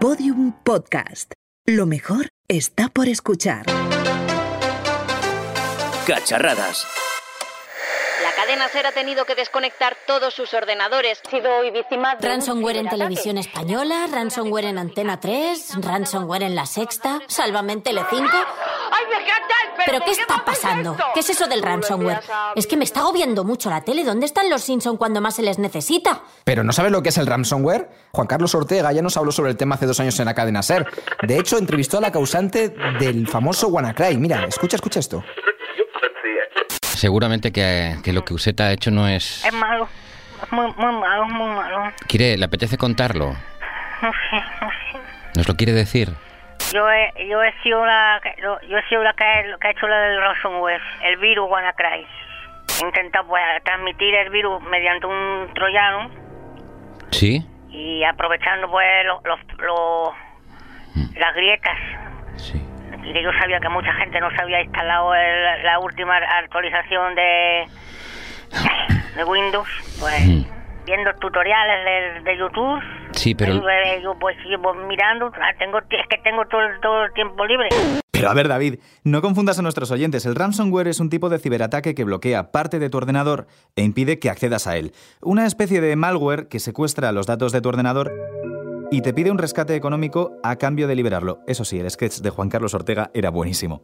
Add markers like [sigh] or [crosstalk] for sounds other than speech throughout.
Podium Podcast. Lo mejor está por escuchar. Cacharradas. La cadena SER ha tenido que desconectar todos sus ordenadores. Ha sido hoy víctima de Ransomware en televisión española, ransomware en Antena 3, ransomware en La Sexta, Sálvame en Telecinco. ¿Pero qué está pasando? ¿Qué es eso del ransomware? Es que me está agobiando mucho la tele. ¿Dónde están los Simpson cuando más se les necesita? ¿Pero no sabes lo que es el ransomware? Juan Carlos Ortega ya nos habló sobre el tema hace dos años en la cadena SER. De hecho, entrevistó a la causante del famoso WannaCry. Mira, escucha, escucha esto. Seguramente que, que lo que usted ha hecho no es... Es malo. Es muy, muy malo, muy malo. ¿Quiere, le apetece contarlo? No sé, no sé. ¿Nos lo quiere decir? Yo he, yo he sido la yo, yo he sido la que, que ha hecho la del ransomware, el virus WannaCry. He intentado pues, transmitir el virus mediante un troyano ¿Sí? y aprovechando pues los, los, los- las grietas. Sí. Y que yo sabía que mucha gente no se había instalado el- la última actualización de, de Windows, pues viendo tutoriales de, de YouTube. Sí, pero- pues, yo pues sigo mirando, ah, tengo, es que tengo todo, el- todo el tiempo libre. Pero a ver, David, no confundas a nuestros oyentes. El ransomware es un tipo de ciberataque que bloquea parte de tu ordenador e impide que accedas a él. Una especie de malware que secuestra los datos de tu ordenador y te pide un rescate económico a cambio de liberarlo. Eso sí, el sketch de Juan Carlos Ortega era buenísimo.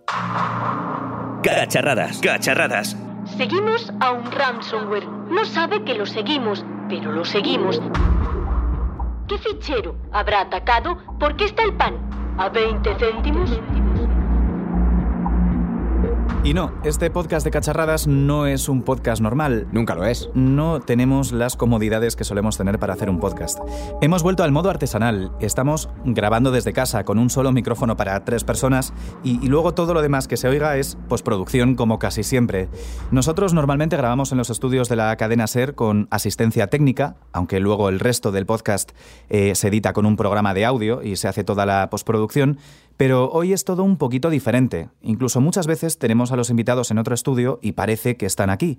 Cacharradas. Cacharradas. Seguimos a un ransomware. No sabe que lo seguimos, pero lo seguimos. ¿Qué fichero habrá atacado? ¿Por qué está el pan? ¿A 20 céntimos? Y no, este podcast de cacharradas no es un podcast normal. Nunca lo es. No tenemos las comodidades que solemos tener para hacer un podcast. Hemos vuelto al modo artesanal. Estamos grabando desde casa con un solo micrófono para tres personas y, y luego todo lo demás que se oiga es postproducción como casi siempre. Nosotros normalmente grabamos en los estudios de la cadena SER con asistencia técnica, aunque luego el resto del podcast eh, se edita con un programa de audio y se hace toda la postproducción. Pero hoy es todo un poquito diferente. Incluso muchas veces tenemos a los invitados en otro estudio y parece que están aquí.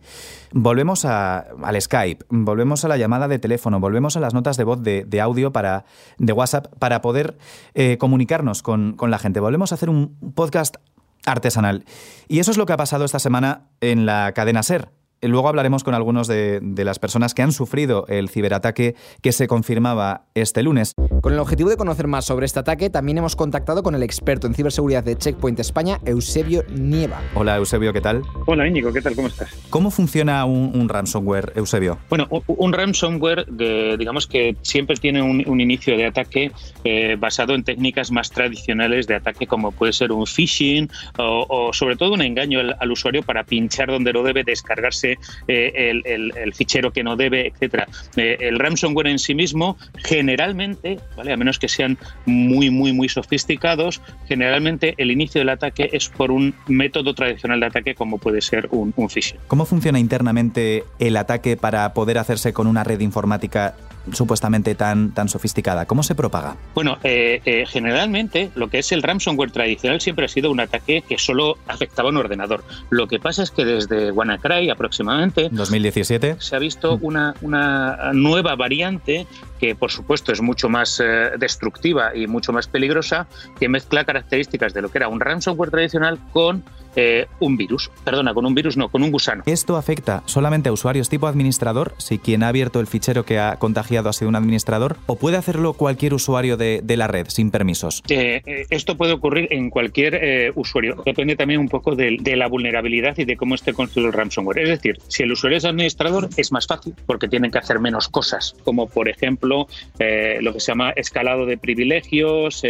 Volvemos a- al Skype, volvemos a la llamada de teléfono, volvemos a las notas de voz de, audio para, de WhatsApp para poder eh, comunicarnos con, con la gente. Volvemos a hacer un podcast artesanal. Y eso es lo que ha pasado esta semana en la cadena SER. Luego hablaremos con algunos de, de las personas que han sufrido el ciberataque que se confirmaba este lunes. Con el objetivo de conocer más sobre este ataque, también hemos contactado con el experto en ciberseguridad de Checkpoint España, Eusebio Nieva. Hola Eusebio, ¿qué tal? Hola Íñigo, ¿qué tal? ¿Cómo estás? ¿Cómo funciona un, un ransomware, Eusebio? Bueno, un ransomware, de- digamos que siempre tiene un, un inicio de ataque eh, basado en técnicas más tradicionales de ataque, como puede ser un phishing o, o sobre todo un engaño al, al usuario para pinchar donde no debe, descargarse eh, el, el- el fichero que no debe, etcétera. Eh, el ransomware en sí mismo, generalmente, ¿vale? a menos que sean muy, muy, muy sofisticados, generalmente el inicio del ataque es por un método tradicional de ataque, como puede ser un, un phishing. ¿Cómo funciona internamente el ataque para poder hacerse con una red informática supuestamente tan, tan sofisticada? ¿Cómo se propaga? Bueno, eh, eh, generalmente lo que es el ransomware tradicional siempre ha sido un ataque que solo afectaba a un ordenador. Lo que pasa es que desde WannaCry aproximadamente 2017. se ha visto una, una nueva variante que por supuesto es mucho más eh, destructiva y mucho más peligrosa, que mezcla características de lo que era un ransomware tradicional con eh, un virus. Perdona, con un virus no, con un gusano. ¿Esto afecta solamente a usuarios tipo administrador, si quien ha abierto el fichero que ha contagiado ha sido un administrador, o puede hacerlo cualquier usuario de, de la red sin permisos? Eh, eh, esto puede ocurrir en cualquier eh, usuario. Depende también un poco de, de la vulnerabilidad y de cómo esté construido el ransomware. Es decir, si el usuario es administrador, es más fácil porque tienen que hacer menos cosas, como por ejemplo eh, lo que se llama escalado de privilegios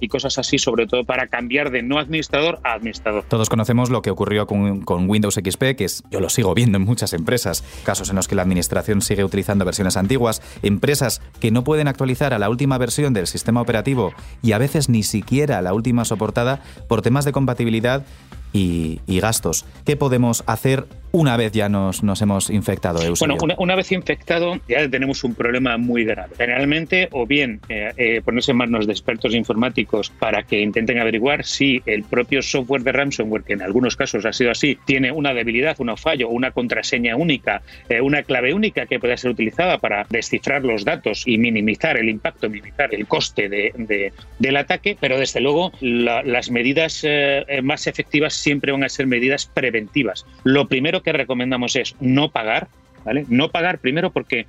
y cosas así, sobre todo para cambiar de no administrador a administrador. Todos conocemos lo que ocurrió con, Windows XP, que es, yo lo sigo viendo en muchas empresas, casos en los que la administración sigue utilizando versiones antiguas, empresas que no pueden actualizar a la última versión del sistema operativo y a veces ni siquiera la última soportada por temas de compatibilidad y, y gastos. ¿Qué podemos hacer una vez ya nos, nos hemos infectado, Eusebio? Bueno, una, vez infectado ya tenemos un problema muy grave. Generalmente, o bien eh, eh, ponerse en manos de expertos informáticos para que intenten averiguar si el propio software de ransomware, que en algunos casos ha sido así, tiene una debilidad, un fallo una contraseña única, eh, una clave única que pueda ser utilizada para descifrar los datos y minimizar el impacto, minimizar el coste de, del ataque, pero desde luego las medidas más efectivas siempre van a ser medidas preventivas. Lo primero que recomendamos es no pagar, ¿vale? No pagar primero porque,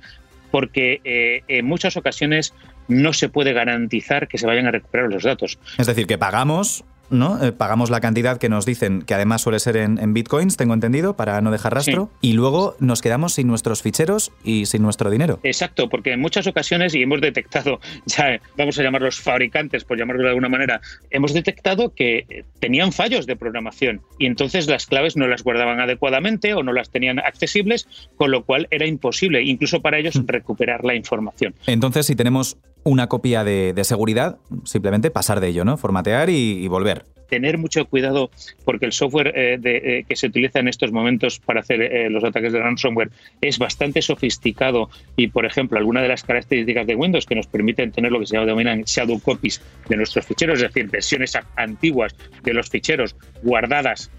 porque eh, en muchas ocasiones no se puede garantizar que se vayan a recuperar los datos. Es decir, que pagamos ¿no? Eh, pagamos la cantidad que nos dicen, que además suele ser en, bitcoins, tengo entendido, para no dejar rastro, y luego nos quedamos sin nuestros ficheros y sin nuestro dinero. Exacto, porque en muchas ocasiones, y hemos detectado, [laughs] ya vamos a llamarlos fabricantes, por llamarlo de alguna manera, hemos detectado que tenían fallos de programación y entonces las claves no las guardaban adecuadamente o no las tenían accesibles, con lo cual era imposible, incluso para ellos, mm. recuperar la información. Entonces, si tenemos una copia de, seguridad, simplemente pasar de ello, ¿no? Formatear y, volver tener mucho cuidado porque el software eh, eh, que se utiliza en estos momentos para hacer eh, los ataques de ransomware es bastante sofisticado y, por ejemplo, alguna de las características de Windows que nos permiten tener lo que se denominan shadow copies de nuestros ficheros, es decir, versiones antiguas de los ficheros guardadas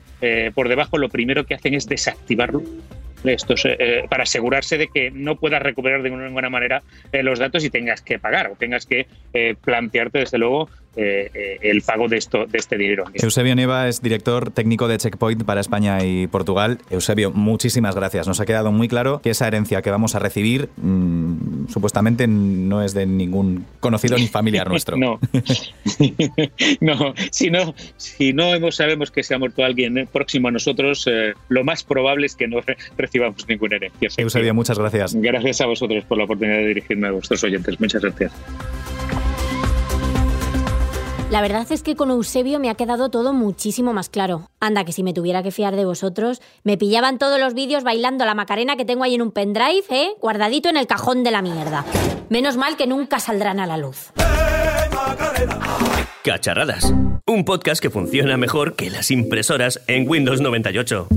por debajo, lo primero que hacen es desactivarlo esto eh, para asegurarse de que no puedas recuperar de ninguna manera eh, los datos y tengas que pagar o tengas que eh, plantearte desde luego el pago de esto de este dinero. Eusebio Nieva es director técnico de Checkpoint para España y Portugal. Eusebio, muchísimas gracias. Nos ha quedado muy claro que esa herencia que vamos a recibir mm, supuestamente no es de ningún conocido ni familiar [laughs] nuestro. no, [laughs] no. Si no, si no sabemos que se ha muerto alguien próximo a nosotros, lo más probable es que no recibamos ninguna herencia. Eusebio, muchas gracias. Gracias a vosotros por la oportunidad de dirigirme a vuestros oyentes. Muchas gracias. La verdad es que con Eusebio me ha quedado todo muchísimo más claro. Anda, que si me tuviera que fiar de vosotros, me pillaban todos los vídeos bailando la macarena que tengo ahí en un pendrive, ¿eh? Guardadito en el cajón de la mierda. Menos mal que nunca saldrán a la luz. Cacharradas. Un podcast que funciona mejor que las impresoras en Windows 98.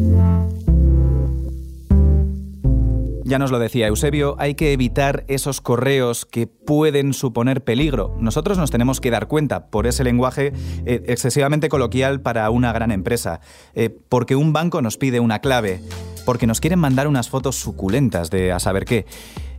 Ya nos lo decía Eusebio, hay que evitar esos correos que pueden suponer peligro. Nosotros nos tenemos que dar cuenta por ese lenguaje eh, excesivamente coloquial para una gran empresa, eh, porque un banco nos pide una clave, porque nos quieren mandar unas fotos suculentas de a saber qué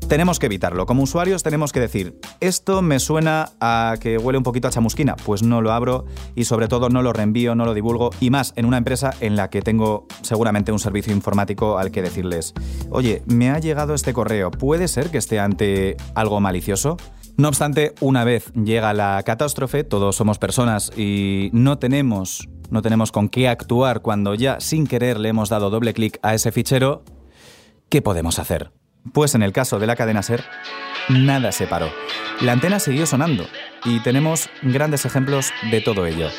tenemos que evitarlo. Como usuarios tenemos que decir, esto me suena a que huele un poquito a chamusquina, pues no lo abro y sobre todo no lo reenvío, no lo divulgo y más en una empresa en la que tengo seguramente un servicio informático al que decirles, oye, me ha llegado este correo, ¿puede ser que esté ante algo malicioso? No obstante, una vez llega la catástrofe, todos somos personas y no tenemos, no tenemos con qué actuar cuando ya sin querer le hemos dado doble clic a ese fichero, ¿qué podemos hacer? Pues en el caso de la cadena SER, nada se paró. La antena siguió sonando y tenemos grandes ejemplos de todo ello.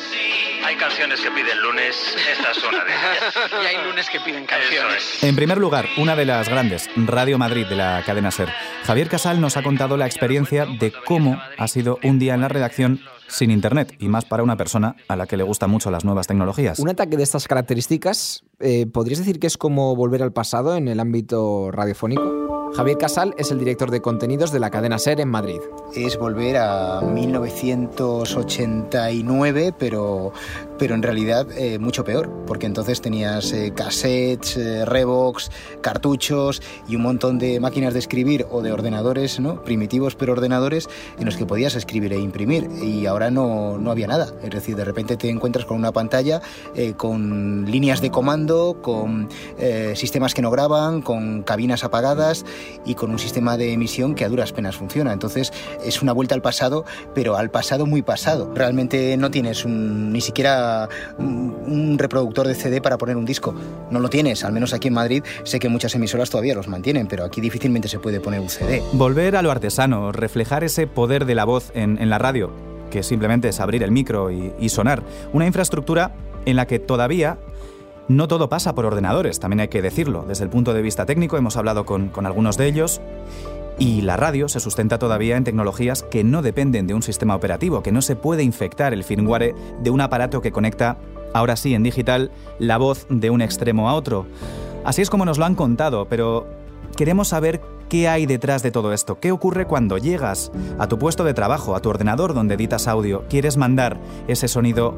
Hay canciones que piden lunes, esta es una de ellas. [laughs] y hay lunes que piden canciones. En primer lugar, una de las grandes, Radio Madrid de la cadena SER. Javier Casal nos ha contado la experiencia de cómo ha sido un día en la redacción sin Internet, y más para una persona a la que le gustan mucho las nuevas tecnologías. Un ataque de estas características, eh, ¿podrías decir que es como volver al pasado en el ámbito radiofónico? Javier Casal es el director de contenidos de la cadena SER en Madrid. Es volver a 1989, pero, pero en realidad eh, mucho peor, porque entonces tenías eh, cassettes, eh, revox, cartuchos y un montón de máquinas de escribir o de ordenadores, ¿no? primitivos pero ordenadores, en los que podías escribir e imprimir. Y ahora no, no había nada. Es decir, de repente te encuentras con una pantalla con líneas de comando, con sistemas que no graban, con cabinas apagadas y con un sistema de emisión que a duras penas funciona. Entonces es una vuelta al pasado, pero al pasado muy pasado. Realmente no tienes ni siquiera un, reproductor de CD para poner un disco. No lo tienes, al menos aquí en Madrid sé que muchas emisoras todavía los mantienen, pero aquí difícilmente se puede poner un CD. Volver a lo artesano, reflejar ese poder de la voz en, la radio, que simplemente es abrir el micro y, y sonar. Una infraestructura en la que todavía no todo pasa por ordenadores, también hay que decirlo. Desde el punto de vista técnico hemos hablado con, algunos de ellos y la radio se sustenta todavía en tecnologías que no dependen de un sistema operativo, que no se puede infectar el firmware de un aparato que conecta, ahora sí en digital, la voz de un extremo a otro. Así es como nos lo han contado, pero queremos saber qué hay detrás de todo esto. ¿Qué ocurre cuando llegas a tu puesto de trabajo, a tu ordenador donde editas audio, quieres mandar ese sonido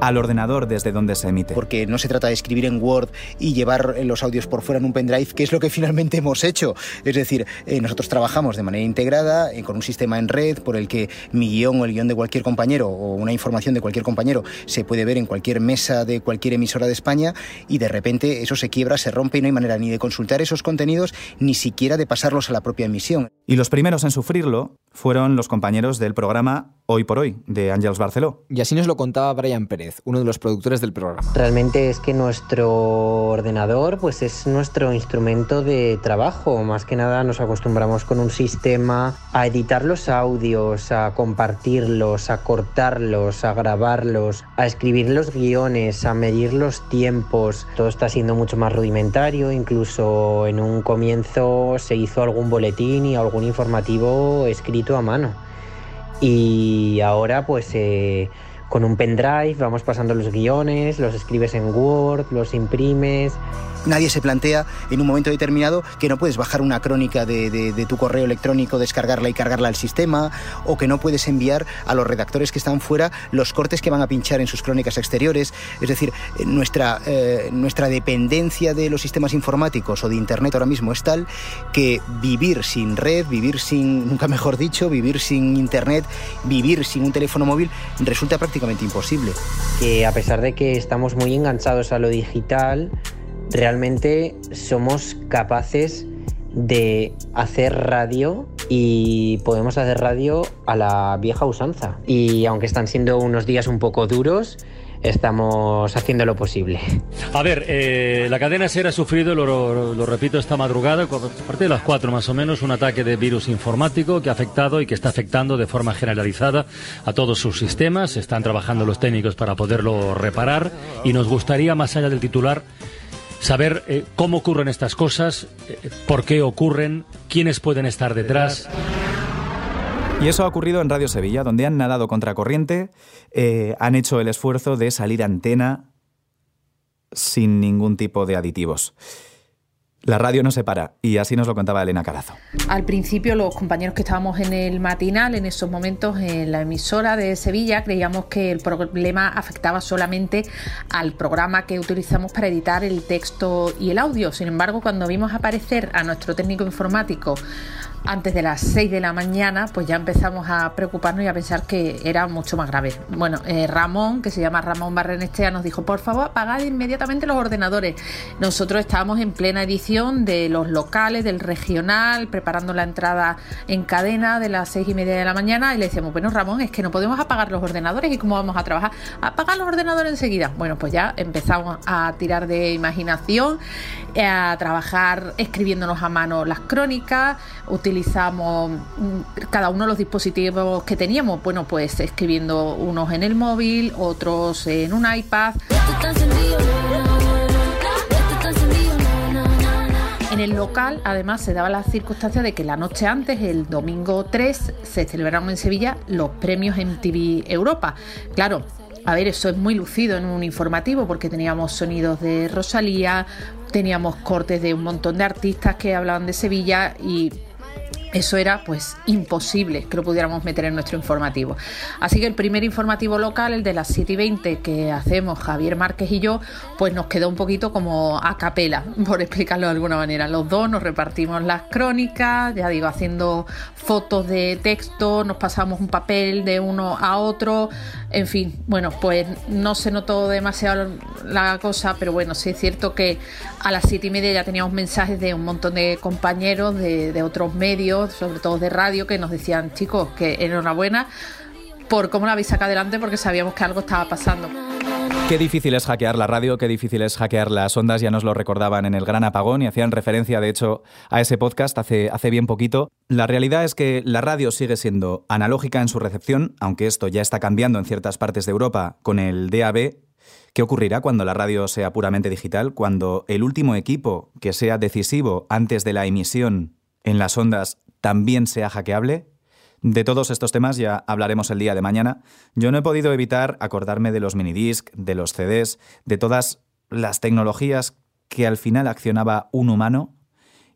al ordenador desde donde se emite. Porque no se trata de escribir en Word y llevar los audios por fuera en un pendrive, que es lo que [laughs] finalmente hemos hecho. Es decir, eh, nosotros trabajamos de manera integrada eh, con un sistema en red por el que mi guion o el guion de cualquier compañero o una información de cualquier compañero se puede ver en cualquier mesa de cualquier emisora de España y de repente eso se quiebra, se rompe y no hay manera ni de consultar esos contenidos ni siquiera de pasarlos a la propia emisión. Y los primeros en sufrirlo fueron los compañeros del programa Hoy por Hoy de Ángels Barceló. Y así nos lo contaba Brian Pérez, uno de los productores del programa. Realmente es que nuestro ordenador pues es nuestro instrumento de trabajo. Más que nada nos acostumbramos con un sistema a editar los audios, a compartirlos, a cortarlos, a grabarlos, a escribir los guiones, a medir los tiempos. Todo está siendo mucho más rudimentario. Incluso en un comienzo se hizo algún boletín y algún informativo escrito a mano. Y ahora pues eh, con un pendrive vamos pasando los guiones, los escribes en Word, los imprimes Nadie se plantea en un momento determinado que no puedes bajar una crónica de, tu correo electrónico, descargarla y cargarla al sistema, o que no puedes enviar a los redactores que están fuera los cortes que van a pinchar en sus crónicas exteriores. Es decir, eh, nuestra, eh, nuestra dependencia de los sistemas informáticos o de Internet ahora mismo es tal que vivir sin red, vivir sin, nunca mejor dicho, vivir sin Internet, vivir sin un teléfono móvil resulta prácticamente imposible. Que a pesar de que estamos muy enganchados a lo digital, realmente somos capaces de hacer radio y podemos hacer radio a la vieja usanza. Y aunque están siendo unos días un poco duros, estamos haciendo lo posible. A ver, eh, la cadena SER ha sufrido, lo, repito, esta madrugada, a partir de las 4 más o menos, un ataque de virus informático que ha afectado y que está afectando de forma generalizada a todos sus sistemas. Están trabajando los técnicos para poderlo reparar y nos gustaría, más allá del titular, saber eh, cómo ocurren estas cosas, eh, por qué ocurren, quiénes pueden estar detrás. Y eso ha ocurrido en Radio Sevilla, donde han nadado contracorriente, eh, han hecho el esfuerzo de salir antena sin ningún tipo de aditivos. La radio no se para y así nos lo contaba Elena Carazo. Al principio los compañeros que estábamos en el matinal, en esos momentos en la emisora de Sevilla, creíamos que el problema afectaba solamente al programa que utilizamos para editar el texto y el audio. Sin embargo, cuando vimos aparecer a nuestro técnico informático antes de las 6 de la mañana, pues ya empezamos a preocuparnos y a pensar que era mucho más grave. Bueno, eh, Ramón, que se llama Ramón Barrenestea, nos dijo, por favor, apagad inmediatamente los ordenadores. Nosotros estábamos en plena edición de los locales, del regional, preparando la entrada en cadena de las 6 y media de la mañana y le decíamos, bueno, Ramón, es que no podemos apagar los ordenadores y cómo vamos a trabajar. Apagar los ordenadores enseguida. Bueno, pues ya empezamos a tirar de imaginación, eh, a trabajar escribiéndonos a mano las crónicas, utilizamos mm, cada uno de los dispositivos que teníamos, bueno, pues escribiendo unos en el móvil, otros en un iPad. En el local, además, se daba la circunstancia de que la noche antes, el domingo 3, se celebraron en Sevilla los premios MTV Europa. Claro, a ver, eso es muy lucido en un informativo porque teníamos sonidos de Rosalía, teníamos cortes de un montón de artistas que hablaban de Sevilla y eso era pues imposible que lo pudiéramos meter en nuestro informativo. Así que el primer informativo local, el de las 7 y 20 que hacemos Javier Márquez y yo, pues nos quedó un poquito como a capela, [laughs] por explicarlo de alguna manera. Los dos nos repartimos las crónicas, ya digo, haciendo fotos de texto, nos pasamos un papel de uno a otro, en fin, bueno, pues no se notó demasiado la cosa, pero bueno, sí es cierto que a las 7 y media ya teníamos mensajes de un montón de compañeros de, de otros medios sobre todo de radio, que nos decían, chicos, que enhorabuena por cómo la habéis sacado adelante porque sabíamos que algo estaba pasando. Qué difícil es hackear la radio, qué difícil es hackear las ondas, ya nos lo recordaban en el gran apagón y hacían referencia, de hecho, a ese podcast hace, hace bien poquito. La realidad es que la radio sigue siendo analógica en su recepción, aunque esto ya está cambiando en ciertas partes de Europa con el DAB. ¿Qué ocurrirá cuando la radio sea puramente digital? Cuando el último equipo que sea decisivo antes de la emisión en las ondas también sea hackeable? De todos estos temas ya hablaremos el día de mañana. Yo no he podido evitar acordarme de los minidisc, de los CDs, de todas las tecnologías que al final accionaba un humano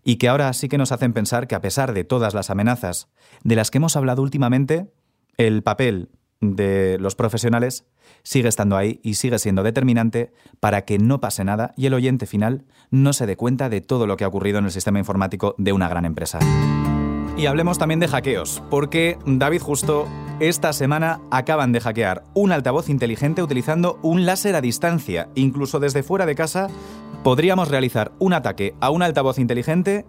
y que ahora sí que nos hacen pensar que a pesar de todas las amenazas de las que hemos hablado últimamente, el papel de los profesionales sigue estando ahí y sigue siendo determinante para que no pase nada y el oyente final no se dé cuenta de todo lo que ha ocurrido en el sistema informático de una gran empresa. Y hablemos también de hackeos, porque David Justo, esta semana acaban de hackear un altavoz inteligente utilizando un láser a distancia. Incluso desde fuera de casa podríamos realizar un ataque a un altavoz inteligente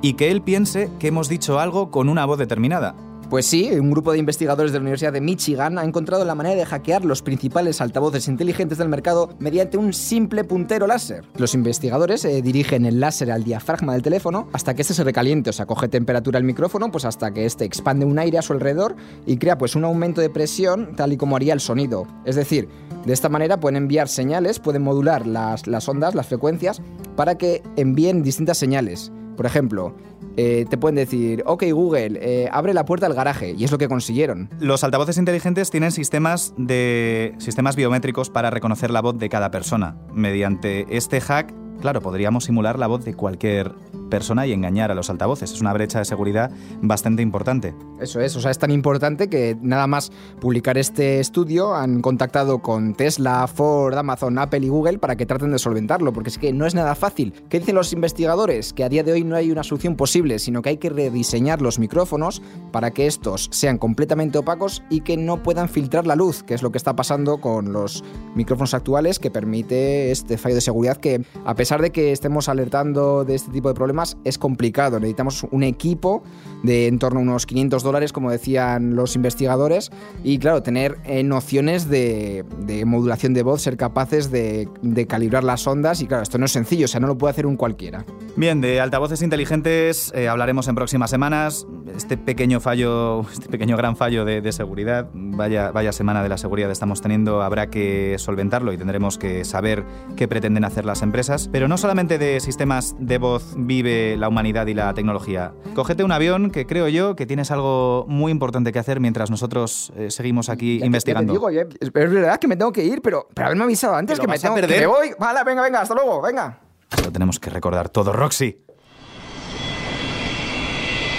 y que él piense que hemos dicho algo con una voz determinada. Pues sí, un grupo de investigadores de la Universidad de Michigan ha encontrado la manera de hackear los principales altavoces inteligentes del mercado mediante un simple puntero láser. Los investigadores eh, dirigen el láser al diafragma del teléfono hasta que este se recaliente, o sea, coge temperatura el micrófono, pues hasta que este expande un aire a su alrededor y crea pues un aumento de presión tal y como haría el sonido. Es decir, de esta manera pueden enviar señales, pueden modular las, las ondas, las frecuencias, para que envíen distintas señales. Por ejemplo, eh, te pueden decir, ok Google, eh, abre la puerta del garaje, y es lo que consiguieron. Los altavoces inteligentes tienen sistemas, de, sistemas biométricos para reconocer la voz de cada persona. Mediante este hack, claro, podríamos simular la voz de cualquier persona y engañar a los altavoces. Es una brecha de seguridad bastante importante. Eso es, o sea, es tan importante que nada más publicar este estudio han contactado con Tesla, Ford, Amazon, Apple y Google para que traten de solventarlo, porque es que no es nada fácil. ¿Qué dicen los investigadores? Que a día de hoy no hay una solución posible, sino que hay que rediseñar los micrófonos para que estos sean completamente opacos y que no puedan filtrar la luz, que es lo que está pasando con los micrófonos actuales que permite este fallo de seguridad que a pesar de que estemos alertando de este tipo de problemas, es complicado. Necesitamos un equipo de en torno a unos 500 dólares, como decían los investigadores, y claro, tener eh, nociones de, modulación de voz, ser capaces de, calibrar las ondas, y claro, esto no es sencillo, o sea, no lo puede hacer un cualquiera. Bien, de altavoces inteligentes eh, hablaremos en próximas semanas. Este pequeño fallo, este pequeño gran fallo de, de seguridad, vaya, vaya semana de la seguridad estamos teniendo, habrá que solventarlo y tendremos que saber qué pretenden hacer las empresas. Pero no solamente de sistemas de voz vive la humanidad y la tecnología. Cógete un avión que creo yo que tienes algo muy importante que hacer mientras nosotros eh, seguimos aquí investigando. digo, es verdad que me tengo que ir, pero, pero haberme avisado antes que me tengo perder? que voy. Vale, venga, venga, hasta luego, venga. Lo tenemos que recordar todo, Roxy.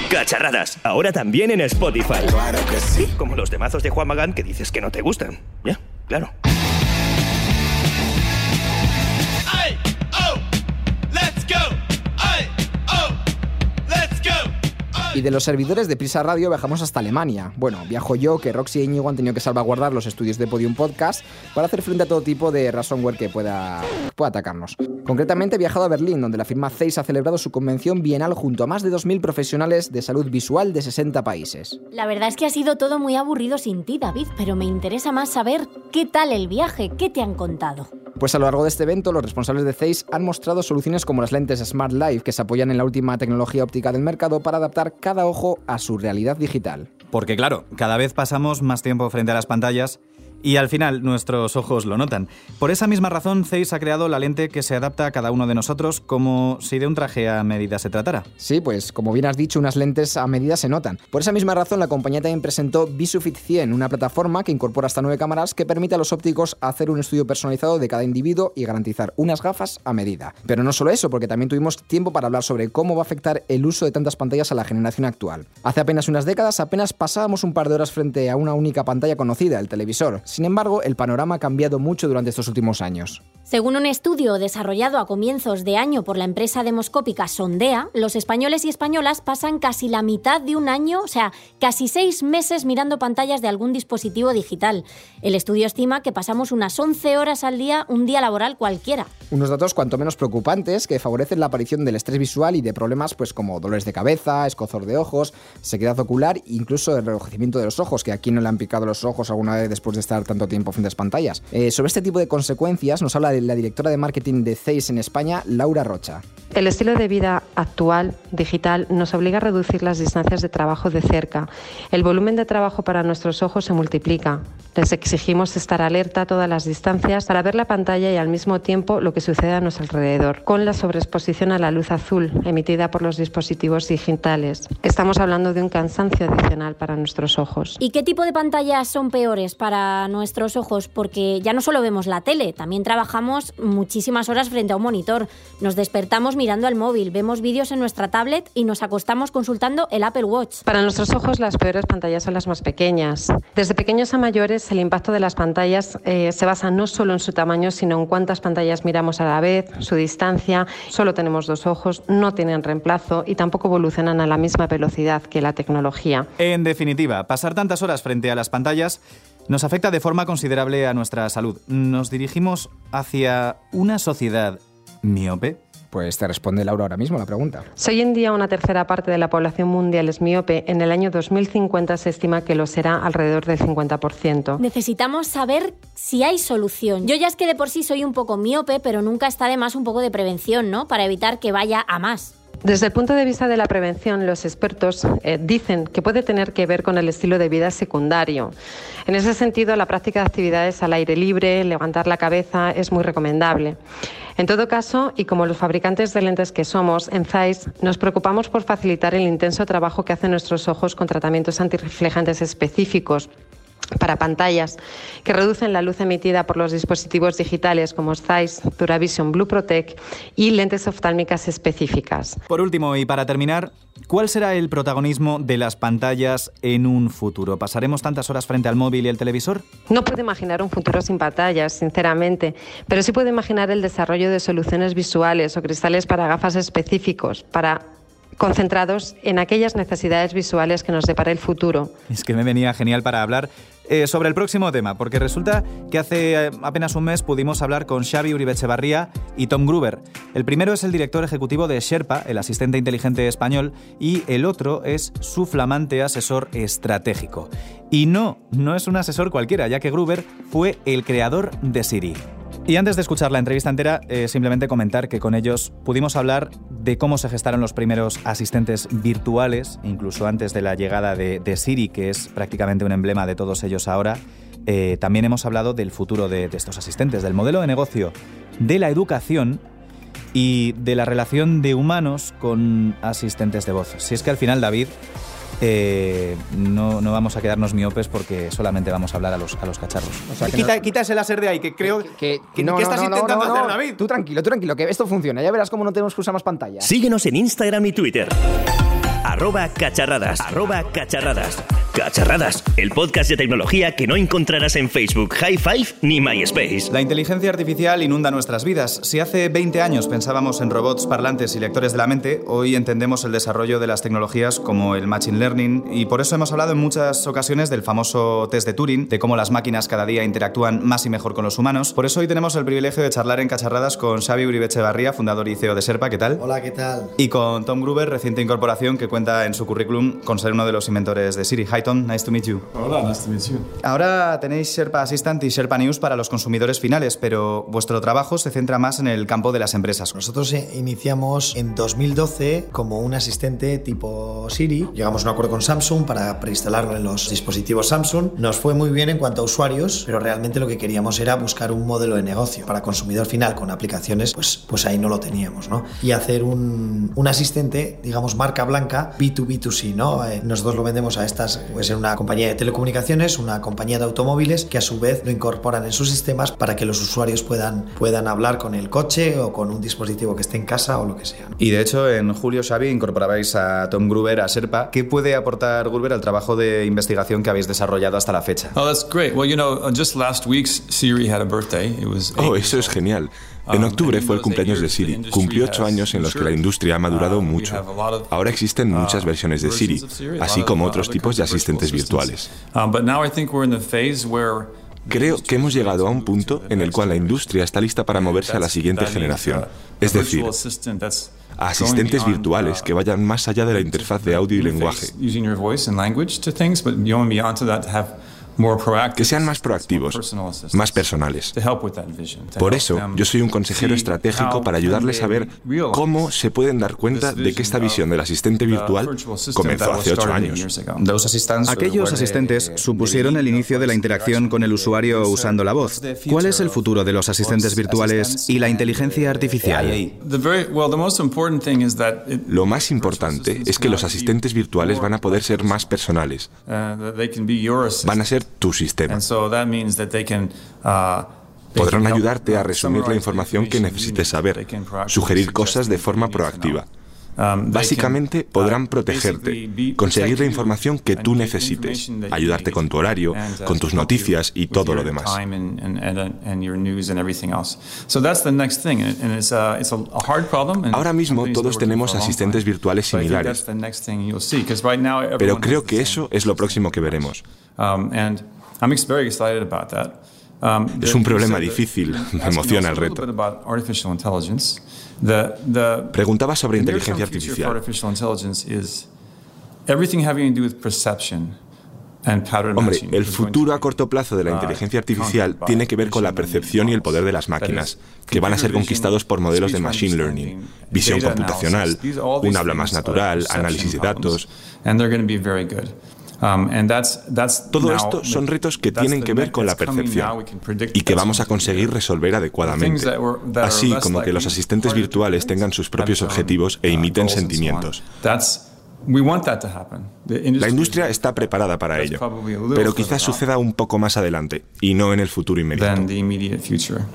Cacharradas, ahora también en Spotify. Claro que sí. Como los demazos de Juan Magán que dices que no te gustan. Ya, claro. Y de los servidores de Prisa Radio viajamos hasta Alemania. Bueno, viajo yo, que Roxy y Íñigo han tenido que salvaguardar los estudios de Podium Podcast para hacer frente a todo tipo de ransomware que pueda, pueda atacarnos. Concretamente he viajado a Berlín, donde la firma Zeiss ha celebrado su convención bienal junto a más de 2.000 profesionales de salud visual de 60 países. La verdad es que ha sido todo muy aburrido sin ti, David, pero me interesa más saber qué tal el viaje, qué te han contado. Pues a lo largo de este evento, los responsables de Zeiss han mostrado soluciones como las lentes Smart Life, que se apoyan en la última tecnología óptica del mercado para adaptar cada ojo a su realidad digital. Porque claro, cada vez pasamos más tiempo frente a las pantallas y al final nuestros ojos lo notan. Por esa misma razón, Zeiss ha creado la lente que se adapta a cada uno de nosotros como si de un traje a medida se tratara. Sí, pues como bien has dicho, unas lentes a medida se notan. Por esa misma razón, la compañía también presentó Visufit 100, una plataforma que incorpora hasta nueve cámaras que permite a los ópticos hacer un estudio personalizado de cada individuo y garantizar unas gafas a medida. Pero no solo eso, porque también tuvimos tiempo para hablar sobre cómo va a afectar el uso de tantas pantallas a la generación actual. Hace apenas unas décadas apenas pasábamos un par de horas frente a una única pantalla conocida, el televisor. Sin embargo, el panorama ha cambiado mucho durante estos últimos años. Según un estudio desarrollado a comienzos de año por la empresa demoscópica Sondea, los españoles y españolas pasan casi la mitad de un año, o sea, casi seis meses mirando pantallas de algún dispositivo digital. El estudio estima que pasamos unas 11 horas al día un día laboral cualquiera. Unos datos cuanto menos preocupantes que favorecen la aparición del estrés visual y de problemas pues como dolores de cabeza, escozor de ojos, sequedad ocular e incluso el enrojecimiento de los ojos, que aquí no le han picado los ojos alguna vez después de estar tanto tiempo frente a las pantallas. Eh, sobre este tipo de consecuencias nos habla la directora de marketing de Zeiss en España, Laura Rocha. El estilo de vida actual, digital, nos obliga a reducir las distancias de trabajo de cerca. El volumen de trabajo para nuestros ojos se multiplica. Les exigimos estar alerta a todas las distancias para ver la pantalla y al mismo tiempo lo que sucede a nuestro alrededor, con la sobreexposición a la luz azul emitida por los dispositivos digitales. Estamos hablando de un cansancio adicional para nuestros ojos. ¿Y qué tipo de pantallas son peores para a nuestros ojos porque ya no solo vemos la tele, también trabajamos muchísimas horas frente a un monitor. Nos despertamos mirando el móvil, vemos vídeos en nuestra tablet y nos acostamos consultando el Apple Watch. Para nuestros ojos las peores pantallas son las más pequeñas. Desde pequeños a mayores el impacto de las pantallas eh, se basa no solo en su tamaño, sino en cuántas pantallas miramos a la vez, su distancia. Solo tenemos dos ojos, no tienen reemplazo y tampoco evolucionan a la misma velocidad que la tecnología. En definitiva, pasar tantas horas frente a las pantallas nos afecta de forma considerable a nuestra salud. Nos dirigimos hacia una sociedad miope. Pues te responde Laura ahora mismo la pregunta. Si hoy en día una tercera parte de la población mundial es miope, en el año 2050 se estima que lo será alrededor del 50%. Necesitamos saber si hay solución. Yo ya es que de por sí soy un poco miope, pero nunca está de más un poco de prevención, ¿no? Para evitar que vaya a más. Desde el punto de vista de la prevención, los expertos eh, dicen que puede tener que ver con el estilo de vida secundario. En ese sentido, la práctica de actividades al aire libre, levantar la cabeza, es muy recomendable. En todo caso, y como los fabricantes de lentes que somos, en Zeiss nos preocupamos por facilitar el intenso trabajo que hacen nuestros ojos con tratamientos antirreflejantes específicos para pantallas que reducen la luz emitida por los dispositivos digitales como Zeiss, Duravision Blue Protect y lentes oftálmicas específicas. Por último y para terminar, ¿cuál será el protagonismo de las pantallas en un futuro? ¿Pasaremos tantas horas frente al móvil y el televisor? No puedo imaginar un futuro sin pantallas, sinceramente, pero sí puedo imaginar el desarrollo de soluciones visuales o cristales para gafas específicos, para concentrados en aquellas necesidades visuales que nos depara el futuro. Es que me venía genial para hablar eh, sobre el próximo tema, porque resulta que hace eh, apenas un mes pudimos hablar con Xavi Uribe-Echevarría y Tom Gruber. El primero es el director ejecutivo de Sherpa, el asistente inteligente español, y el otro es su flamante asesor estratégico. Y no, no es un asesor cualquiera, ya que Gruber fue el creador de Siri. Y antes de escuchar la entrevista entera, eh, simplemente comentar que con ellos pudimos hablar de cómo se gestaron los primeros asistentes virtuales, incluso antes de la llegada de, Siri, que es prácticamente un emblema de todos ellos ahora. Eh, también hemos hablado del futuro de, de estos asistentes, del modelo de negocio, de la educación y de la relación de humanos con asistentes de voz. Si es que al final, David, eh, no, no, vamos a quedarnos miopes porque solamente vamos a hablar a los, a los cacharros. quita, ese láser de ahí, que creo que, que, no, estás intentando hacer, David. Tú tranquilo, tú tranquilo, que esto funciona. Ya verás cómo no tenemos que usar más pantalla. Síguenos en Instagram y Twitter. Arroba cacharradas. Arroba cacharradas. Cacharradas, el podcast de tecnología que no encontrarás en Facebook, High Five ni MySpace. La inteligencia artificial inunda nuestras vidas. Si hace 20 años pensábamos en robots parlantes y lectores de la mente, hoy entendemos el desarrollo de las tecnologías como el Machine Learning y por eso hemos hablado en muchas ocasiones del famoso test de Turing, de cómo las máquinas cada día interactúan más y mejor con los humanos. Por eso hoy tenemos el privilegio de charlar en Cacharradas con Xavi Uribe Echevarría, fundador y CEO de Serpa, ¿qué tal? Hola, ¿qué tal? Y con Tom Gruber, reciente incorporación que cuenta en su currículum con ser uno de los inventores de Siri. Hi Tom, nice to meet you. Hola, nice to meet you. Ahora tenéis Sherpa Assistant y Sherpa News para los consumidores finales, pero vuestro trabajo se centra más en el campo de las empresas. Nosotros eh, iniciamos en 2012 como un asistente tipo Siri. Llegamos a un acuerdo con Samsung para preinstalarlo en los dispositivos Samsung. Nos fue muy bien en cuanto a usuarios, pero realmente lo que queríamos era buscar un modelo de negocio para consumidor final con aplicaciones, pues, pues ahí no lo teníamos, ¿no? Y hacer un, un asistente, digamos, marca blanca, B2B2C, ¿no? Eh, nosotros lo vendemos a estas, puede ser una compañía de telecomunicaciones, una compañía de automóviles, que a su vez lo incorporan en sus sistemas para que los usuarios puedan, puedan hablar con el coche o con un dispositivo que esté en casa o lo que sea. Y de hecho, en julio, Xavi, incorporabais a Tom Gruber a Serpa. ¿Qué puede aportar Gruber al trabajo de investigación que habéis desarrollado hasta la fecha? Oh, that's great. Well, you know, just last week Siri had a birthday. It was oh, eso es genial. En octubre fue el cumpleaños de Siri. Cumplió ocho años en los que la industria ha madurado mucho. Ahora existen muchas versiones de Siri, así como otros tipos de asistentes virtuales. Creo que hemos llegado a un punto en el cual la industria está lista para moverse a la siguiente generación. Es decir, a asistentes virtuales que vayan más allá de la interfaz de audio y lenguaje que sean más proactivos, más personales. Por eso, yo soy un consejero estratégico para ayudarles a ver cómo se pueden dar cuenta de que esta visión del asistente virtual comenzó hace ocho años. Aquellos asistentes supusieron el inicio de la interacción con el usuario usando la voz. ¿Cuál es el futuro de los asistentes virtuales y la inteligencia artificial? Lo más importante es que los asistentes virtuales van a poder ser más personales. Van a ser tu sistema. Podrán ayudarte a resumir la información que necesites saber, sugerir cosas de forma proactiva. Básicamente podrán protegerte, conseguir la información que tú necesites, ayudarte con tu horario, con tus noticias y todo lo demás. Ahora mismo todos tenemos asistentes virtuales similares, pero creo que eso es lo próximo que veremos. Es un problema difícil, me emociona el reto. Preguntaba sobre inteligencia artificial. Hombre, el futuro a corto plazo de la inteligencia artificial tiene que ver con la percepción y el poder de las máquinas, que van a ser conquistados por modelos de machine learning, visión computacional, un habla más natural, análisis de datos. Um, Todo esto son retos que tienen que ver con la percepción y que vamos a conseguir resolver adecuadamente, así como que los asistentes virtuales tengan sus propios objetivos e imiten sentimientos. La industria está preparada para ello, pero quizás suceda un poco más adelante y no en el futuro inmediato.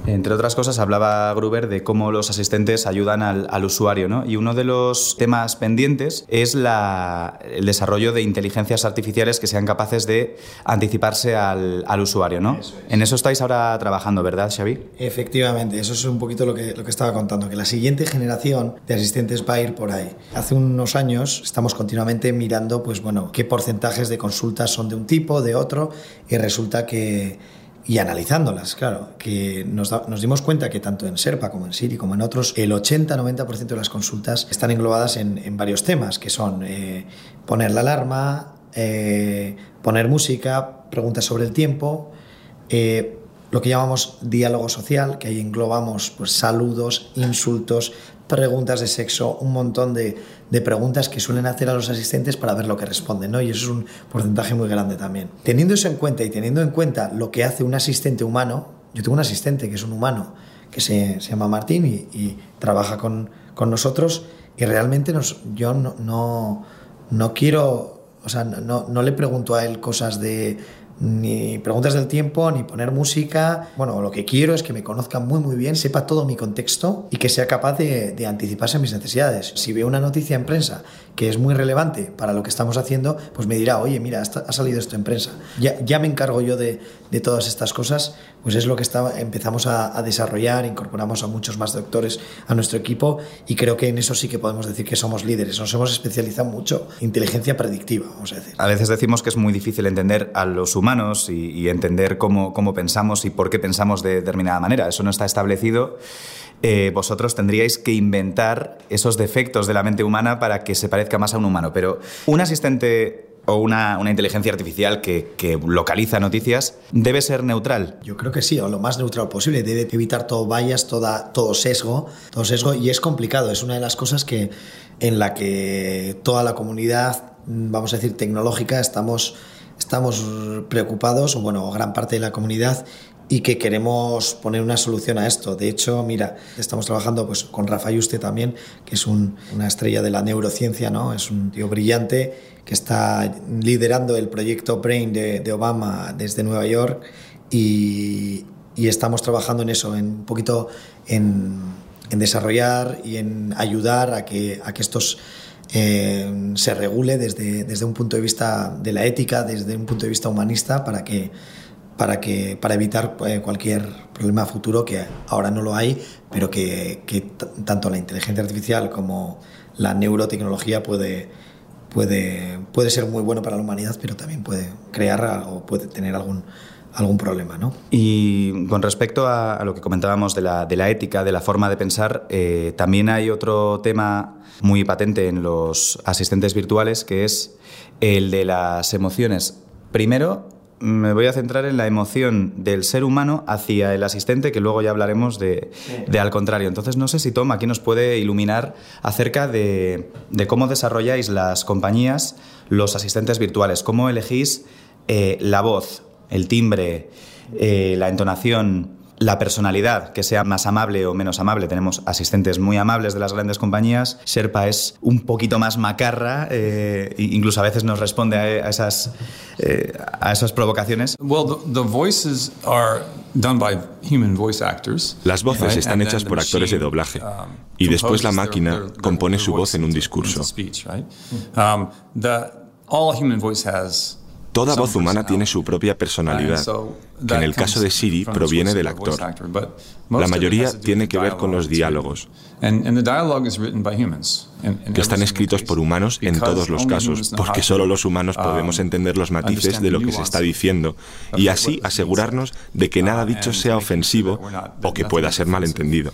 Entre otras cosas, hablaba Gruber de cómo los asistentes ayudan al, usuario, ¿no? Y uno de los temas pendientes es el desarrollo de inteligencias artificiales que sean capaces de anticiparse al, usuario, ¿no? En eso estáis ahora trabajando, ¿verdad, Xavi? Efectivamente, eso es un poquito lo que, lo que estaba contando, que la siguiente generación de asistentes va a ir por ahí. Hace unos años estamos continuamente mirando, pues bueno, qué porcentajes de consultas son de un tipo, de otro, y resulta que y analizándolas, claro, que nos, dimos cuenta que tanto en Serpa como en Siri como en otros, el 80-90% de las consultas están englobadas en, en varios temas, que son eh, poner la alarma, eh, poner música, preguntas sobre el tiempo, eh, lo que llamamos diálogo social, que ahí englobamos pues, saludos, insultos, preguntas de sexo, un montón de, de, preguntas que suelen hacer a los asistentes para ver lo que responden, ¿no? Y eso es un porcentaje muy grande también. Teniendo eso en cuenta y teniendo en cuenta lo que hace un asistente humano, yo tengo un asistente que es un humano, que se, se llama Martín y, trabaja con, con, nosotros y realmente nos, yo no, no, no quiero, o sea, no, no le pregunto a él cosas de ni preguntas del tiempo, ni poner música. Bueno, lo que quiero es que me conozca muy muy bien, sepa todo mi contexto y que sea capaz de, de, anticiparse a mis necesidades. Si veo una noticia en prensa que es muy relevante para lo que estamos haciendo, pues me dirá, oye, mira, ha salido esto en prensa. Ya, ya me encargo yo de, de, todas estas cosas, pues es lo que está, empezamos a, a, desarrollar, incorporamos a muchos más doctores a nuestro equipo y creo que en eso sí que podemos decir que somos líderes. Nos hemos especializado mucho en inteligencia predictiva, vamos a decir. A veces decimos que es muy difícil entender a los humanos y, entender cómo, cómo, pensamos y por qué pensamos de determinada manera. Eso no está establecido. Eh, vosotros tendríais que inventar esos defectos de la mente humana para que se parezca más a un humano. Pero un asistente o una, una, inteligencia artificial que, que, localiza noticias debe ser neutral? Yo creo que sí, o lo más neutral posible. Debe evitar todo vallas, toda, todo sesgo, sesgo y es complicado. Es una de las cosas que en la que toda la comunidad, vamos a decir, tecnológica, estamos estamos preocupados, o bueno, gran parte de la comunidad, y que queremos poner una solución a esto. De hecho, mira, estamos trabajando pues, con Rafa Yuste también, que es un, una estrella de la neurociencia, ¿no? es un tío brillante que está liderando el proyecto Brain de, de Obama desde Nueva York y, y, estamos trabajando en eso, en un poquito en, en desarrollar y en ayudar a que, a que estos eh, se regule desde, desde un punto de vista de la ética, desde un punto de vista humanista, para que para, que, para evitar eh, cualquier problema futuro que ahora no lo hay, pero que, tanto la inteligencia artificial como la neurotecnología puede, puede, puede ser muy bueno para la humanidad, pero también puede crear o puede tener algún, algún problema. ¿no? Y con respecto a, a, lo que comentábamos de la, de la ética, de la forma de pensar, eh, también hay otro tema muy patente en los asistentes virtuales que es el de las emociones. Primero, me voy a centrar en la emoción del ser humano hacia el asistente, que luego ya hablaremos de, de al contrario. Entonces, no sé si Tom aquí nos puede iluminar acerca de, de cómo desarrolláis las compañías los asistentes virtuales, cómo elegís eh, la voz, el timbre, eh, la entonación, la personalidad que sea más amable o menos amable. Tenemos asistentes muy amables de las grandes compañías. Sherpa es un poquito más macarra, eh, incluso a veces nos responde a, esas, eh, a esas provocaciones. Las voces están hechas por actores de doblaje um, y después la máquina compone su voz en un discurso. Um, Toda voz humana tiene su propia personalidad, que en el caso de Siri proviene del actor. La mayoría tiene que ver con los diálogos, que están escritos por humanos en todos los casos, porque solo los humanos podemos entender los matices de lo que se está diciendo y así asegurarnos de que nada dicho sea ofensivo o que pueda ser malentendido.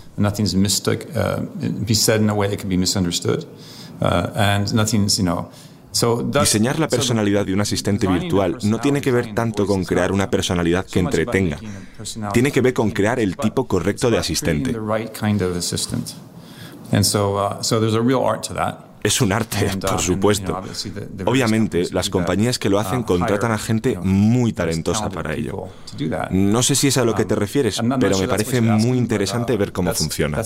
Diseñar la personalidad de un asistente virtual no tiene que ver tanto con crear una personalidad que entretenga, tiene que ver con crear el tipo correcto de asistente. Es un arte, por supuesto. Obviamente, las compañías que lo hacen contratan a gente muy talentosa para ello. No sé si es a lo que te refieres, pero me parece muy interesante ver cómo funciona.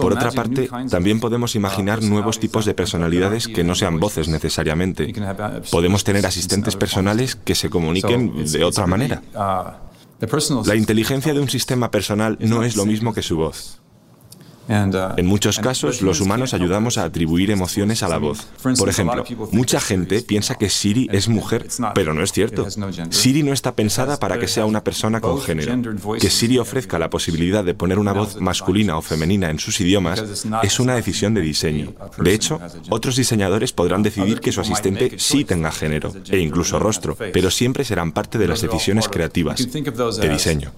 Por otra parte, también podemos imaginar nuevos tipos de personalidades que no sean voces necesariamente. Podemos tener asistentes personales que se comuniquen de otra manera. La inteligencia de un sistema personal no es lo mismo que su voz. Uh, en muchos casos, los humanos ayudamos a atribuir emociones a la voz. Por ejemplo, mucha gente piensa que Siri es mujer, pero no es cierto. Siri no está pensada para que sea una persona con género. Que Siri ofrezca la posibilidad de poner una voz masculina o femenina en sus idiomas es una decisión de diseño. De hecho, otros diseñadores podrán decidir que su asistente sí tenga género e incluso rostro, pero siempre serán parte de las decisiones creativas de diseño.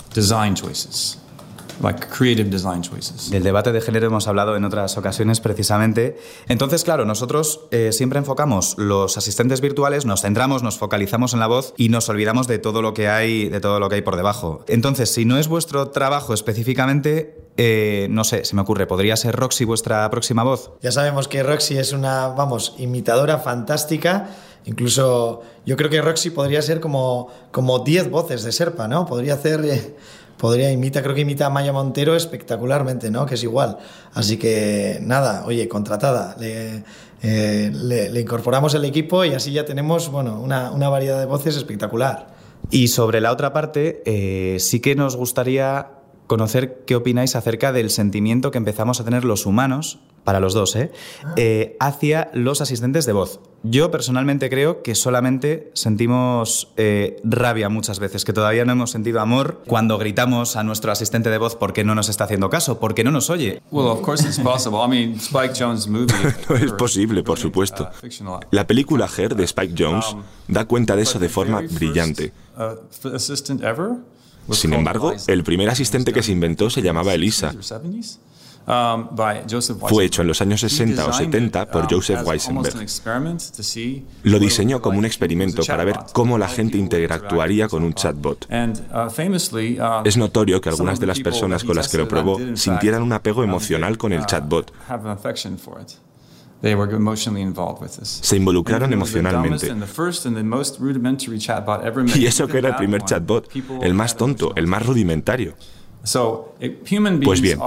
Del debate de género hemos hablado en otras ocasiones precisamente. Entonces, claro, nosotros eh, siempre enfocamos los asistentes virtuales, nos centramos, nos focalizamos en la voz y nos olvidamos de todo lo que hay, de todo lo que hay por debajo. Entonces, si no es vuestro trabajo específicamente, eh, no sé, se me ocurre, ¿podría ser Roxy vuestra próxima voz? Ya sabemos que Roxy es una, vamos, imitadora fantástica. Incluso yo creo que Roxy podría ser como 10 voces de Serpa, ¿no? Podría hacer... Eh, podría imita, creo que imita a Maya Montero espectacularmente, ¿no? Que es igual. Así que nada, oye, contratada. Le, eh, incorporamos el equipo y así ya tenemos, bueno, una, variedad de voces espectacular. Y sobre la otra parte, eh, sí que nos gustaría conocer qué opináis acerca del sentimiento que empezamos a tener los humanos, para los dos, ¿eh? ¿eh? hacia los asistentes de voz. Yo personalmente creo que solamente sentimos eh, rabia muchas veces, que todavía no hemos sentido amor cuando gritamos a nuestro asistente de voz porque no nos está haciendo caso, porque no nos oye. es posible, por supuesto. La película Her de Spike Jones da cuenta de eso de forma brillante. Sin embargo, el primer asistente que se inventó se llamaba Elisa. Um, Fue hecho en los años 60 o 70 por um, Joseph Weisenberg. Lo diseñó como un experimento para ver cómo la gente interactuaría con un chatbot. Uh, uh, es notorio que algunas de las personas con las que lo probó sintieran un apego um, emocional con el uh, chatbot. Se involucraron emocionalmente. Y eso que era el primer chatbot, el más tonto, el más rudimentario. Pues bien,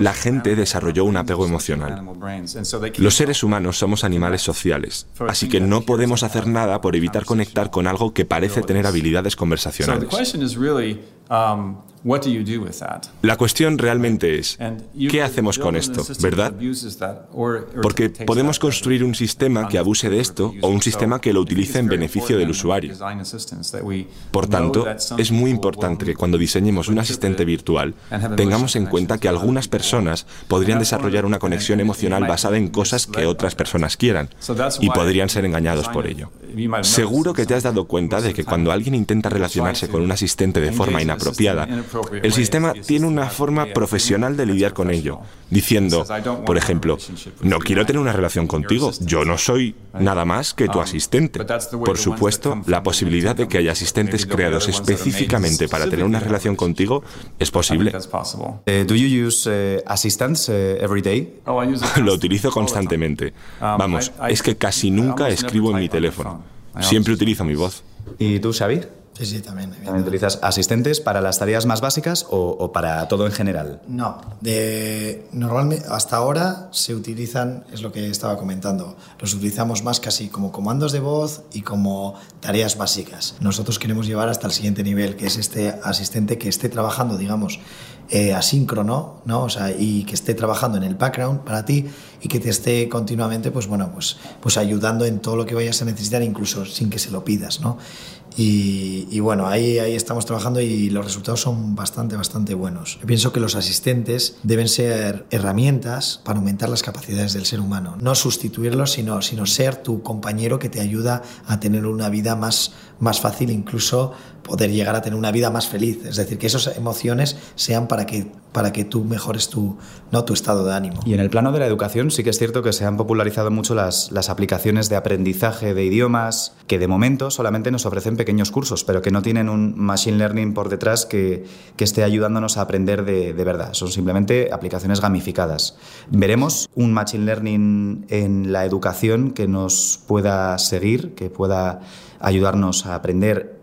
la gente desarrolló un apego emocional. Los seres humanos somos animales sociales, así que no podemos hacer nada por evitar conectar con algo que parece tener habilidades conversacionales. La cuestión realmente es, ¿qué hacemos con esto, verdad? Porque podemos construir un sistema que abuse de esto o un sistema que lo utilice en beneficio del usuario. Por tanto, es muy importante que cuando diseñemos un asistente virtual tengamos en cuenta que algunas personas podrían desarrollar una conexión emocional basada en cosas que otras personas quieran y podrían ser engañados por ello. Seguro que te has dado cuenta de que cuando alguien intenta relacionarse con un asistente de forma inapropiada, el sistema tiene una forma profesional de lidiar con ello, diciendo, por ejemplo, no quiero tener una relación contigo, yo no soy nada más que tu asistente. Por supuesto, la posibilidad de que haya asistentes creados específicamente para tener una relación contigo es posible. Eh, do you use eh, assistants eh, every day? Oh, Lo utilizo constantemente. Vamos, es que casi nunca escribo en mi teléfono. Siempre utilizo mi voz. ¿Y tú, Xavi? Sí, sí, también. ¿También utilizas asistentes para las tareas más básicas o, para todo en general? No, de, normalmente hasta ahora se utilizan, es lo que estaba comentando, los utilizamos más casi como comandos de voz y como tareas básicas. Nosotros queremos llevar hasta el siguiente nivel, que es este asistente que esté trabajando, digamos, eh, asíncrono, ¿no? O sea, y que esté trabajando en el background para ti y que te esté continuamente, pues bueno, pues, pues ayudando en todo lo que vayas a necesitar, incluso sin que se lo pidas, ¿no? Y, bueno, ahí, ahí estamos trabajando y los resultados son bastante, bastante buenos. Yo pienso que los asistentes deben ser herramientas para aumentar las capacidades del ser humano. No sustituirlos, sino, sino ser tu compañero que te ayuda a tener una vida más, más fácil, incluso poder llegar a tener una vida más feliz. Es decir, que esas emociones sean para que, para que tú mejores tu, ¿no? tu estado de ánimo. Y en el plano de la educación sí que es cierto que se han popularizado mucho las, las aplicaciones de aprendizaje de idiomas, que de momento solamente nos ofrecen pequeños cursos, pero que no tienen un machine learning por detrás que, que esté ayudándonos a aprender de, de verdad. Son simplemente aplicaciones gamificadas. ¿Veremos un machine learning en la educación que nos pueda seguir, que pueda ayudarnos a aprender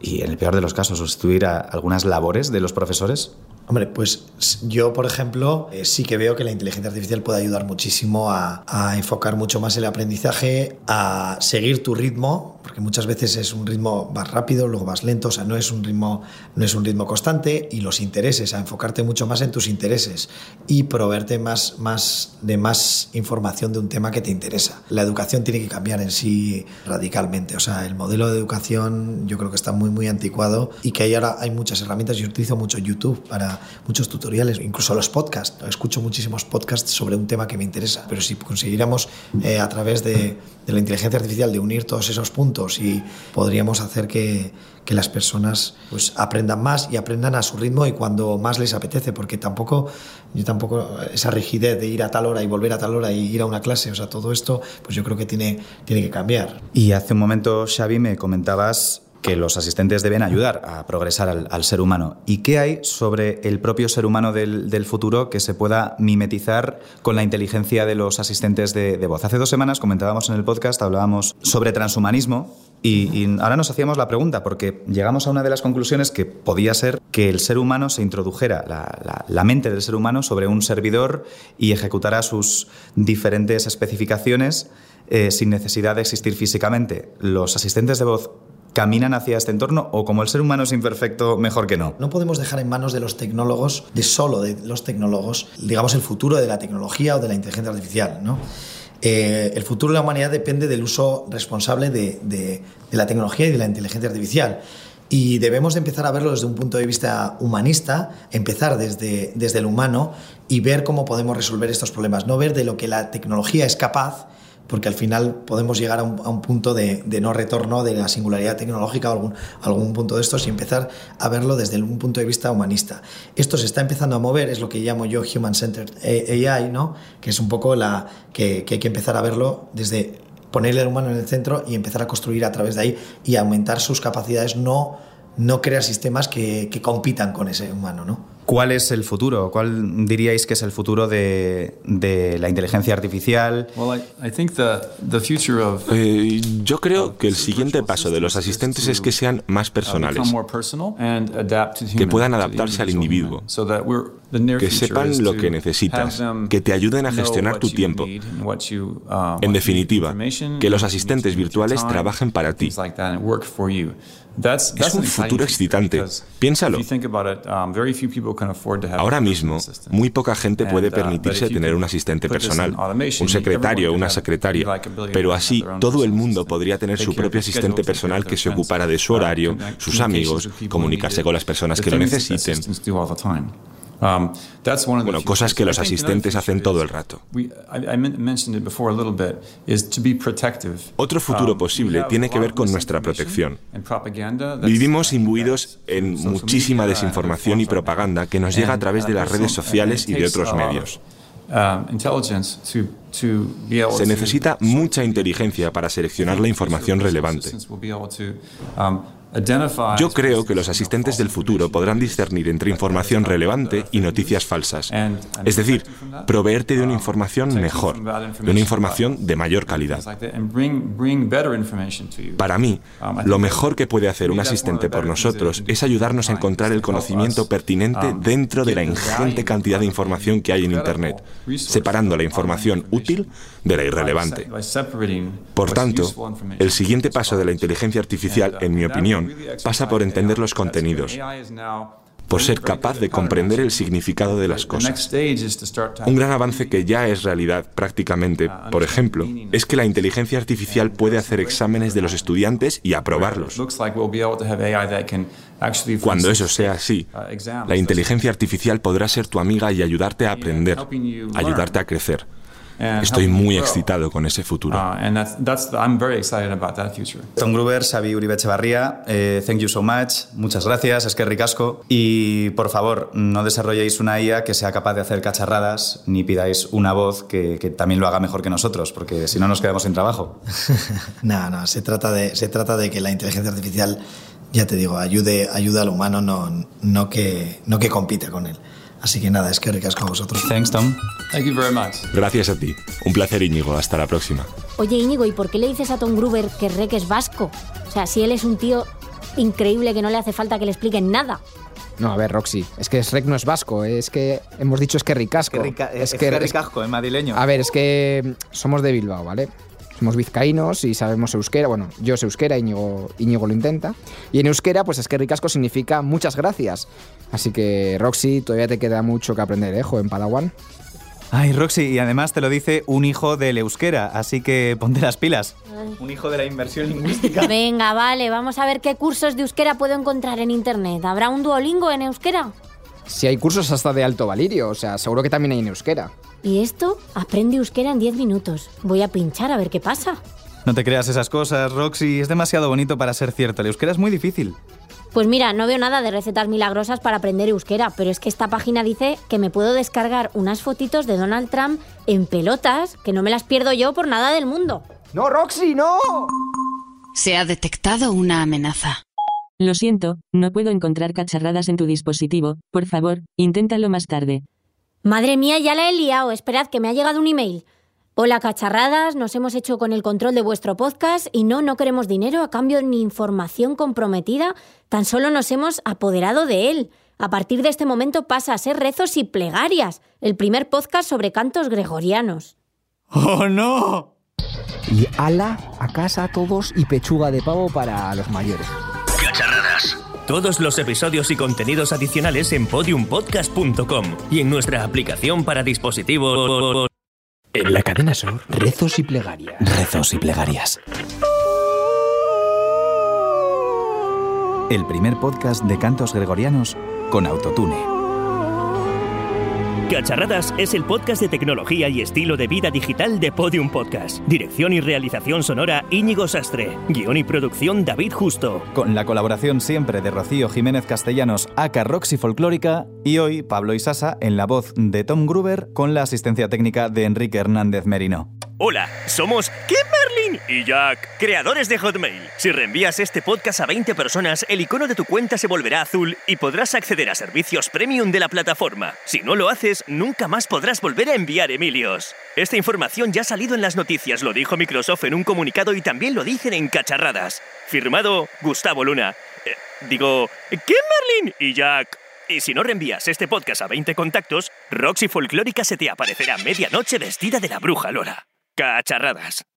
y en el peor de los casos sustituir a algunas labores de los profesores? Hombre, pues yo, por ejemplo, eh, sí que veo que la inteligencia artificial puede ayudar muchísimo a, enfocar mucho más el aprendizaje, a seguir tu ritmo, porque muchas veces es un ritmo más rápido, luego más lento, o sea, no es un ritmo, no es un ritmo constante, y los intereses, a enfocarte mucho más en tus intereses y proveerte más, más de más información de un tema que te interesa. La educación tiene que cambiar en sí radicalmente, o sea, el modelo de educación yo creo que está muy, muy anticuado y que ahora hay muchas herramientas. Yo utilizo mucho YouTube para muchos tutoriales, incluso los podcasts. Escucho muchísimos podcasts sobre un tema que me interesa, pero si consiguiéramos eh, a través de, la inteligencia artificial de unir todos esos puntos y podríamos hacer que, que las personas pues aprendan más y aprendan a su ritmo y cuando más les apetece, porque tampoco yo tampoco esa rigidez de ir a tal hora y volver a tal hora y ir a una clase, o sea, todo esto, pues yo creo que tiene, tiene que cambiar. Y hace un momento, Xavi, me comentabas que los asistentes deben ayudar a progresar al, ser humano. ¿Y qué hay sobre el propio ser humano del, futuro que se pueda mimetizar con la inteligencia de los asistentes de, voz? Hace dos semanas comentábamos en el podcast, hablábamos sobre transhumanismo y, ahora nos hacíamos la pregunta porque llegamos a una de las conclusiones que podía ser que el ser humano se introdujera, la mente del ser humano, sobre un servidor y ejecutara sus diferentes especificaciones eh, sin necesidad de existir físicamente. Los asistentes de voz caminan hacia este entorno o como el ser humano es imperfecto, mejor que no? No podemos dejar en manos de los tecnólogos, de solo de los tecnólogos, digamos, el futuro de la tecnología o de la inteligencia artificial, ¿no? Eh, el futuro de la humanidad depende del uso responsable de, de, la tecnología y de la inteligencia artificial. Y debemos de empezar a verlo desde un punto de vista humanista, empezar desde, desde el humano y ver cómo podemos resolver estos problemas. No ver de lo que la tecnología es capaz, porque al final podemos llegar a un, punto de, no retorno de la singularidad tecnológica o algún, algún punto de estos y empezar a verlo desde un punto de vista humanista. Esto se está empezando a mover, es lo que llamo yo Human Centered AI, ¿no? que es un poco la que, hay que empezar a verlo desde ponerle al humano en el centro y empezar a construir a través de ahí y aumentar sus capacidades, no, no crear sistemas que, que compitan con ese humano. ¿no? ¿Cuál es el futuro? ¿Cuál diríais que es el futuro de, de la inteligencia artificial? Eh, yo creo que el siguiente paso de los asistentes es que sean más personales, que puedan adaptarse al individuo, que sepan lo que necesitas, que te ayuden a gestionar tu tiempo. En definitiva, que los asistentes virtuales trabajen para ti. Es un futuro excitante. Piénsalo. Ahora mismo, muy poca gente puede uh, permitirse tener un asistente personal, un secretario o una secretaria, pero así todo el mundo podría tener su propio asistente personal que se ocupara de su horario, sus amigos, comunicarse con las personas que lo necesiten. Um, bueno, cosas que los asistentes hacen todo el rato. Otro futuro um, posible tiene que ver con nuestra protección. Vivimos imbuidos en muchísima desinformación y propaganda que nos llega a través de las redes sociales y de otros medios. Um, Se necesita mucha inteligencia para seleccionar la información relevante. Yo creo que los asistentes del futuro podrán discernir entre información relevante y noticias falsas. Es decir, proveerte de una información mejor, de una información de mayor calidad. Para mí, lo mejor que puede hacer un asistente por nosotros es ayudarnos a encontrar el conocimiento pertinente dentro de la ingente cantidad de información que hay en Internet, separando la información útil de la irrelevante. Por tanto, el siguiente paso de la inteligencia artificial, en mi opinión, pasa por entender los contenidos, por ser capaz de comprender el significado de las cosas. Un gran avance que ya es realidad prácticamente, por ejemplo, es que la inteligencia artificial puede hacer exámenes de los estudiantes y aprobarlos. Cuando eso sea así, la inteligencia artificial podrá ser tu amiga y ayudarte a aprender, ayudarte a crecer. Estoy muy excitado con ese futuro. Tom Gruber, Xavi Uribe Echevarría, eh, thank you so much, muchas gracias, es que ricasco. Y por favor, no desarrolléis una IA que sea capaz de hacer cacharradas, ni pidáis una voz que, también lo haga mejor que nosotros, porque si no nos quedamos sin trabajo. [laughs] no, no, se trata, de, se trata de que la inteligencia artificial, ya te digo, ayude, ayude al humano, no, no, que, no que compite con él. Así que nada, es que ricas con vosotros. Thanks, Tom. Thank you very much. Gracias a ti. Un placer, Íñigo. Hasta la próxima. Oye, Íñigo, ¿y por qué le dices a Tom Gruber que Rek es vasco? O sea, si él es un tío increíble que no le hace falta que le expliquen nada. No, a ver, Roxy, es que Shrek no es vasco, es que hemos dicho es que ricasco. Es que, ricasco, es madrileño. A ver, es que somos de Bilbao, ¿vale? Somos vizcaínos y sabemos euskera. Bueno, yo sé euskera, Íñigo, Íñigo lo intenta. Y en euskera, pues es que ricasco significa muchas gracias. Así que, Roxy, todavía te queda mucho que aprender, ¿eh, en Padawan? Ay, Roxy, y además te lo dice un hijo del euskera, así que ponte las pilas. Un hijo de la inversión lingüística. Venga, vale, vamos a ver qué cursos de euskera puedo encontrar en internet. ¿Habrá un Duolingo en euskera? Si hay cursos hasta de alto valirio, o sea, seguro que también hay en euskera. ¿Y esto? Aprende euskera en 10 minutos. Voy a pinchar a ver qué pasa. No te creas esas cosas, Roxy. Es demasiado bonito para ser cierto. El euskera es muy difícil. Pues mira, no veo nada de recetas milagrosas para aprender euskera, pero es que esta página dice que me puedo descargar unas fotitos de Donald Trump en pelotas, que no me las pierdo yo por nada del mundo. ¡No, Roxy, no! Se ha detectado una amenaza. Lo siento, no puedo encontrar cacharradas en tu dispositivo. Por favor, inténtalo más tarde. Madre mía, ya la he liado. Esperad, que me ha llegado un email. Hola cacharradas, nos hemos hecho con el control de vuestro podcast y no, no queremos dinero a cambio ni información comprometida, tan solo nos hemos apoderado de él. A partir de este momento pasa a ser rezos y plegarias, el primer podcast sobre cantos gregorianos. ¡Oh, no! Y ala a casa a todos y pechuga de pavo para los mayores. Cacharradas. Todos los episodios y contenidos adicionales en podiumpodcast.com y en nuestra aplicación para dispositivos. En la cadena Sur, rezos y plegarias. Rezos y plegarias. El primer podcast de cantos gregorianos con autotune. Cacharradas es el podcast de tecnología y estilo de vida digital de Podium Podcast. Dirección y realización sonora Íñigo Sastre. Guión y producción David Justo. Con la colaboración siempre de Rocío Jiménez Castellanos, aka Roxy Folclórica, y hoy Pablo Isasa en la voz de Tom Gruber con la asistencia técnica de Enrique Hernández Merino. Hola, somos Kimberlin y Jack, creadores de Hotmail. Si reenvías este podcast a 20 personas, el icono de tu cuenta se volverá azul y podrás acceder a servicios premium de la plataforma. Si no lo haces, nunca más podrás volver a enviar Emilios. Esta información ya ha salido en las noticias, lo dijo Microsoft en un comunicado y también lo dicen en Cacharradas. Firmado Gustavo Luna. Eh, digo, Kimberlin y Jack. Y si no reenvías este podcast a 20 contactos, Roxy Folclórica se te aparecerá medianoche vestida de la bruja Lola. Cacharradas.